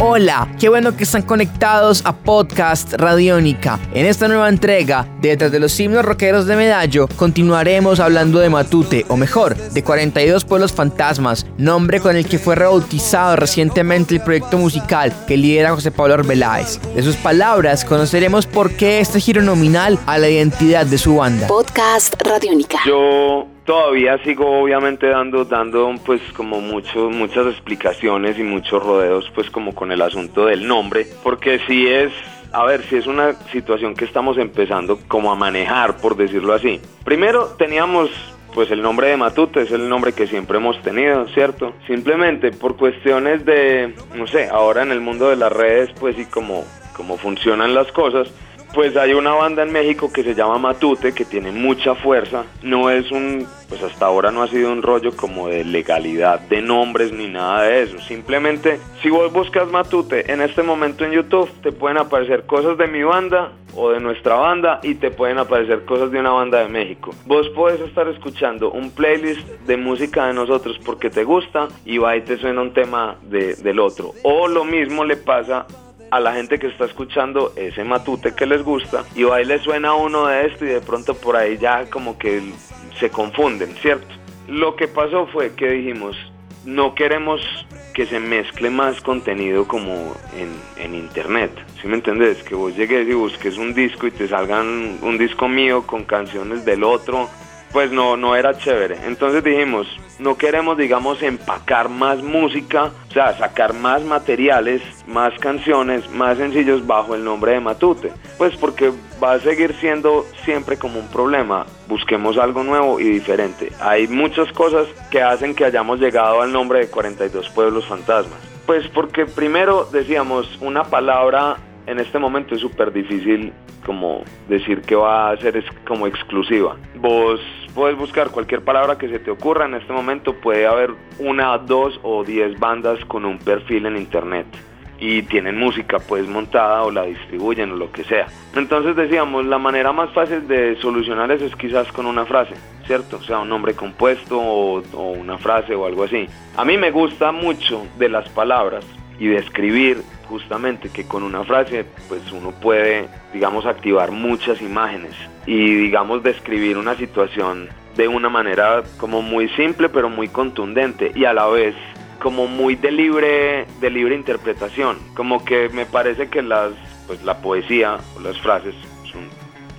Hola, qué bueno que están conectados a Podcast Radiónica. En esta nueva entrega, detrás de los himnos rockeros de Medallo, continuaremos hablando de Matute, o mejor, de 42 Pueblos Fantasmas, nombre con el que fue rebautizado recientemente el proyecto musical que lidera José Pablo Arbeláez. De sus palabras, conoceremos por qué este giro nominal a la identidad de su banda. Podcast Radiónica. Yo todavía sigo obviamente dando dando pues como mucho muchas explicaciones y muchos rodeos pues como con el asunto del nombre porque si es a ver, si es una situación que estamos empezando como a manejar, por decirlo así. Primero teníamos pues el nombre de Matute es el nombre que siempre hemos tenido, ¿cierto? Simplemente por cuestiones de, no sé, ahora en el mundo de las redes, pues y como, como funcionan las cosas, pues hay una banda en México que se llama Matute, que tiene mucha fuerza. No es un, pues hasta ahora no ha sido un rollo como de legalidad de nombres ni nada de eso. Simplemente, si vos buscas Matute en este momento en YouTube, te pueden aparecer cosas de mi banda o de nuestra banda y te pueden aparecer cosas de una banda de México. Vos puedes estar escuchando un playlist de música de nosotros porque te gusta y va y te suena un tema de, del otro. O lo mismo le pasa a la gente que está escuchando ese matute que les gusta y ahí le suena uno de esto y de pronto por ahí ya como que se confunden, ¿cierto? Lo que pasó fue que dijimos, no queremos que se mezcle más contenido como en, en internet, ¿sí me entendés? Que vos llegues y busques un disco y te salgan un disco mío con canciones del otro pues no, no era chévere. Entonces dijimos, no queremos, digamos, empacar más música, o sea, sacar más materiales, más canciones, más sencillos bajo el nombre de Matute. Pues porque va a seguir siendo siempre como un problema. Busquemos algo nuevo y diferente. Hay muchas cosas que hacen que hayamos llegado al nombre de 42 pueblos fantasmas. Pues porque primero decíamos, una palabra en este momento es súper difícil como decir que va a ser como exclusiva. Vos puedes buscar cualquier palabra que se te ocurra en este momento, puede haber una, dos o diez bandas con un perfil en internet y tienen música pues montada o la distribuyen o lo que sea. Entonces decíamos, la manera más fácil de solucionar eso es quizás con una frase, ¿cierto? O sea, un nombre compuesto o, una frase o algo así. A mí me gusta mucho de las palabras y de escribir justamente que con una frase pues uno puede digamos activar muchas imágenes y digamos describir una situación de una manera como muy simple pero muy contundente y a la vez como muy de libre de libre interpretación. Como que me parece que las pues la poesía o las frases son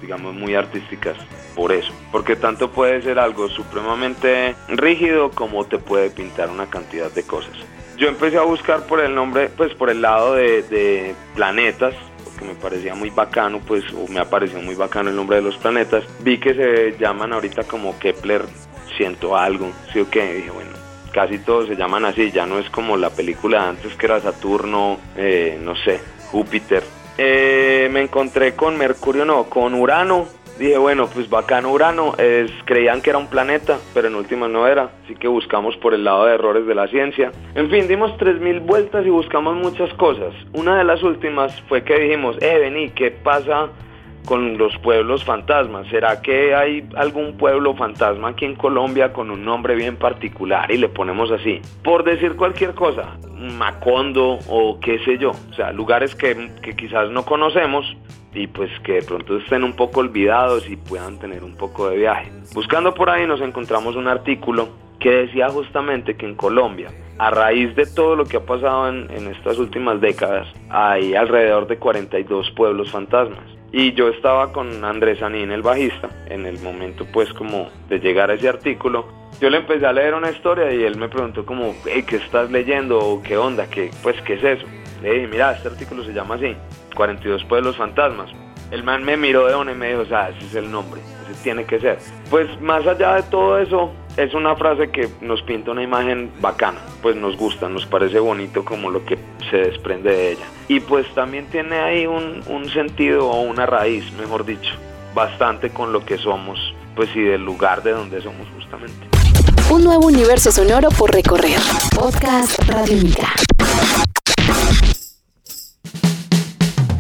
digamos muy artísticas por eso. Porque tanto puede ser algo supremamente rígido como te puede pintar una cantidad de cosas yo empecé a buscar por el nombre, pues por el lado de, planetas, porque me parecía muy bacano, pues, o me apareció muy bacano el nombre de los planetas. Vi que se llaman ahorita como Kepler siento algo, sí o qué, dije, bueno, casi todos se llaman así, ya no es como la película de antes que era Saturno, eh, no sé, Júpiter. Eh, me encontré con Mercurio, no, con Urano, dije, bueno, pues bacano Urano, es, creían que era un planeta, pero en última no era, así que buscamos por el lado de errores de la ciencia. En fin, dimos 3.000 vueltas y buscamos muchas cosas. Una de las últimas fue que dijimos, eh, vení, ¿qué pasa con los pueblos fantasmas? ¿Será que hay algún pueblo fantasma aquí en Colombia con un nombre bien particular y le ponemos así? Por decir cualquier cosa, Macondo o qué sé yo, o sea, lugares que, que quizás no conocemos, y pues que de pronto estén un poco olvidados y puedan tener un poco de viaje. Buscando por ahí nos encontramos un artículo que decía justamente que en Colombia, a raíz de todo lo que ha pasado en, estas últimas décadas, hay alrededor de 42 pueblos fantasmas. Y yo estaba con Andrés Anín, el bajista, en el momento pues como de llegar a ese artículo. Yo le empecé a leer una historia y él me preguntó como, ¿qué estás leyendo? ¿Qué onda? ¿Qué, pues, ¿qué es eso? Le dije, mira, este artículo se llama así, 42 pueblos fantasmas. El man me miró de una y me dijo, o sea, ese es el nombre, ese tiene que ser. Pues más allá de todo eso, es una frase que nos pinta una imagen bacana, pues nos gusta, nos parece bonito como lo que se desprende de ella. Y pues también tiene ahí un, un sentido o una raíz, mejor dicho, bastante con lo que somos, pues y del lugar de donde somos justamente. Un nuevo universo sonoro por recorrer. Podcast Radio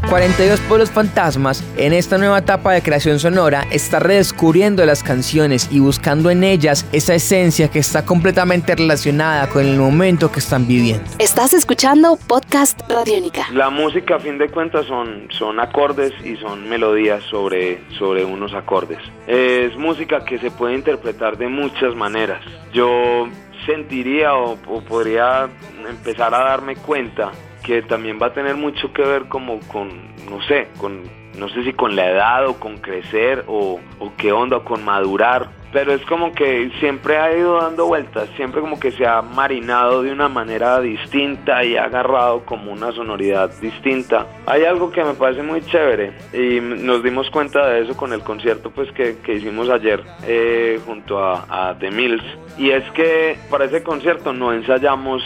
42 Pueblos Fantasmas, en esta nueva etapa de creación sonora, está redescubriendo las canciones y buscando en ellas esa esencia que está completamente relacionada con el momento que están viviendo. Estás escuchando Podcast Radiónica. La música, a fin de cuentas, son, son acordes y son melodías sobre, sobre unos acordes. Es música que se puede interpretar de muchas maneras. Yo sentiría o, o podría empezar a darme cuenta que también va a tener mucho que ver como con, no sé, con, no sé si con la edad o con crecer o, o qué onda, o con madurar, pero es como que siempre ha ido dando vueltas, siempre como que se ha marinado de una manera distinta y ha agarrado como una sonoridad distinta. Hay algo que me parece muy chévere y nos dimos cuenta de eso con el concierto pues que, que hicimos ayer eh, junto a, a The Mills y es que para ese concierto no ensayamos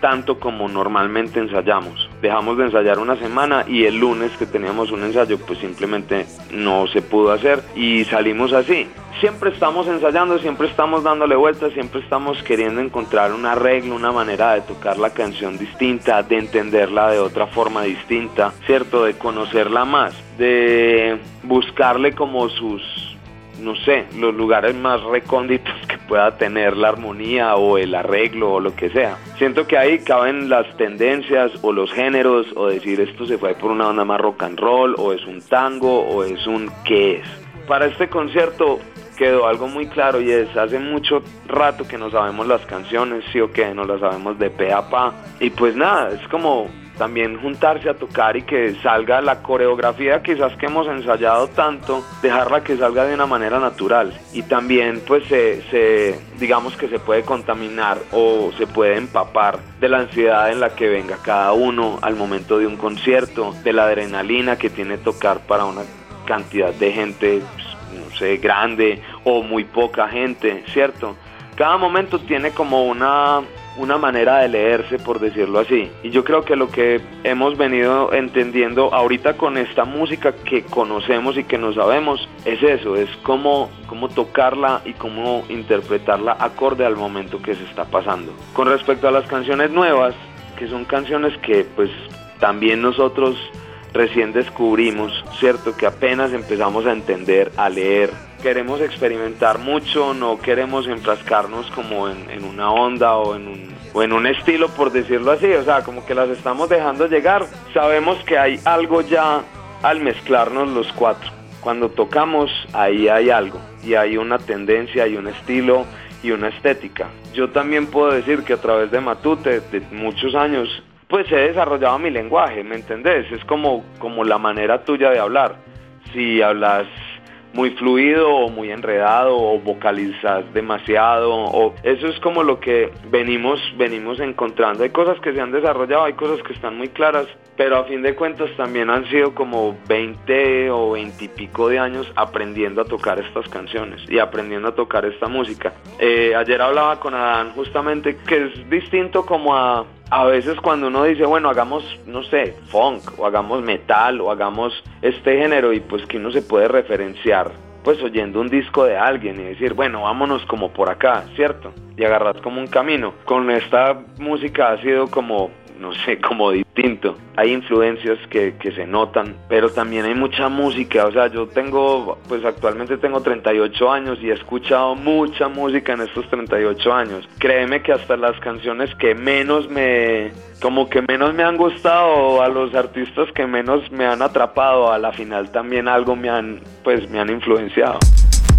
tanto como normalmente ensayamos. Dejamos de ensayar una semana y el lunes que teníamos un ensayo pues simplemente no se pudo hacer y salimos así. Siempre estamos ensayando, siempre estamos dándole vueltas, siempre estamos queriendo encontrar un arreglo, una manera de tocar la canción distinta, de entenderla de otra forma distinta, ¿cierto? De conocerla más, de buscarle como sus no sé, los lugares más recónditos pueda tener la armonía o el arreglo o lo que sea. Siento que ahí caben las tendencias o los géneros o decir esto se fue por una onda más rock and roll o es un tango o es un qué es. Para este concierto quedó algo muy claro y es hace mucho rato que no sabemos las canciones, sí o qué, no las sabemos de pe a pa. Y pues nada, es como también juntarse a tocar y que salga la coreografía quizás que hemos ensayado tanto, dejarla que salga de una manera natural y también pues se, digamos que se puede contaminar o se puede empapar de la ansiedad en la que venga cada uno al momento de un concierto, de la adrenalina que tiene tocar para una cantidad de gente, pues, no sé, grande o muy poca gente, ¿cierto? Cada momento tiene como una una manera de leerse, por decirlo así. Y yo creo que lo que hemos venido entendiendo ahorita con esta música que conocemos y que no sabemos es eso, es cómo, cómo tocarla y cómo interpretarla acorde al momento que se está pasando. Con respecto a las canciones nuevas, que son canciones que pues también nosotros recién descubrimos, ¿cierto? Que apenas empezamos a entender, a leer. Queremos experimentar mucho, no queremos enfrascarnos como en, una onda o en, un, o en un estilo, por decirlo así. O sea, como que las estamos dejando llegar. Sabemos que hay algo ya al mezclarnos los cuatro. Cuando tocamos, ahí hay algo. Y hay una tendencia, hay un estilo y una estética. Yo también puedo decir que a través de Matute, de muchos años, pues he desarrollado mi lenguaje, ¿me entendés? Es como, como la manera tuya de hablar. Si hablas muy fluido o muy enredado o vocalizas demasiado o eso es como lo que venimos venimos encontrando. Hay cosas que se han desarrollado hay cosas que están muy claras pero a fin de cuentas también han sido como 20 o 20 y pico de años aprendiendo a tocar estas canciones y aprendiendo a tocar esta música. Eh, ayer hablaba con Adán justamente que es distinto como a a veces cuando uno dice, bueno, hagamos, no sé, funk, o hagamos metal, o hagamos este género, y pues que uno se puede referenciar, pues oyendo un disco de alguien y decir, bueno, vámonos como por acá, ¿cierto? Y agarrar como un camino. Con esta música ha sido como no sé, como distinto. Hay influencias que, que, se notan, pero también hay mucha música. O sea, yo tengo, pues actualmente tengo 38 años y he escuchado mucha música en estos 38 años. Créeme que hasta las canciones que menos me, como que menos me han gustado, a los artistas que menos me han atrapado, a la final también algo me han, pues me han influenciado.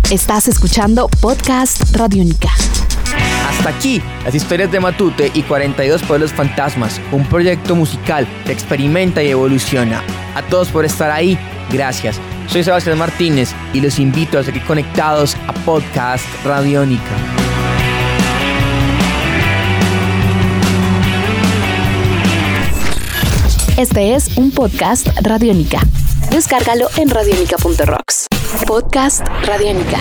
Estás escuchando Podcast Radiónica. Hasta aquí las historias de Matute y 42 Pueblos Fantasmas, un proyecto musical que experimenta y evoluciona. A todos por estar ahí, gracias. Soy Sebastián Martínez y los invito a seguir conectados a Podcast Radiónica. Este es un podcast Radiónica. Descárgalo en radiónica.rocks. Podcast Radiónica.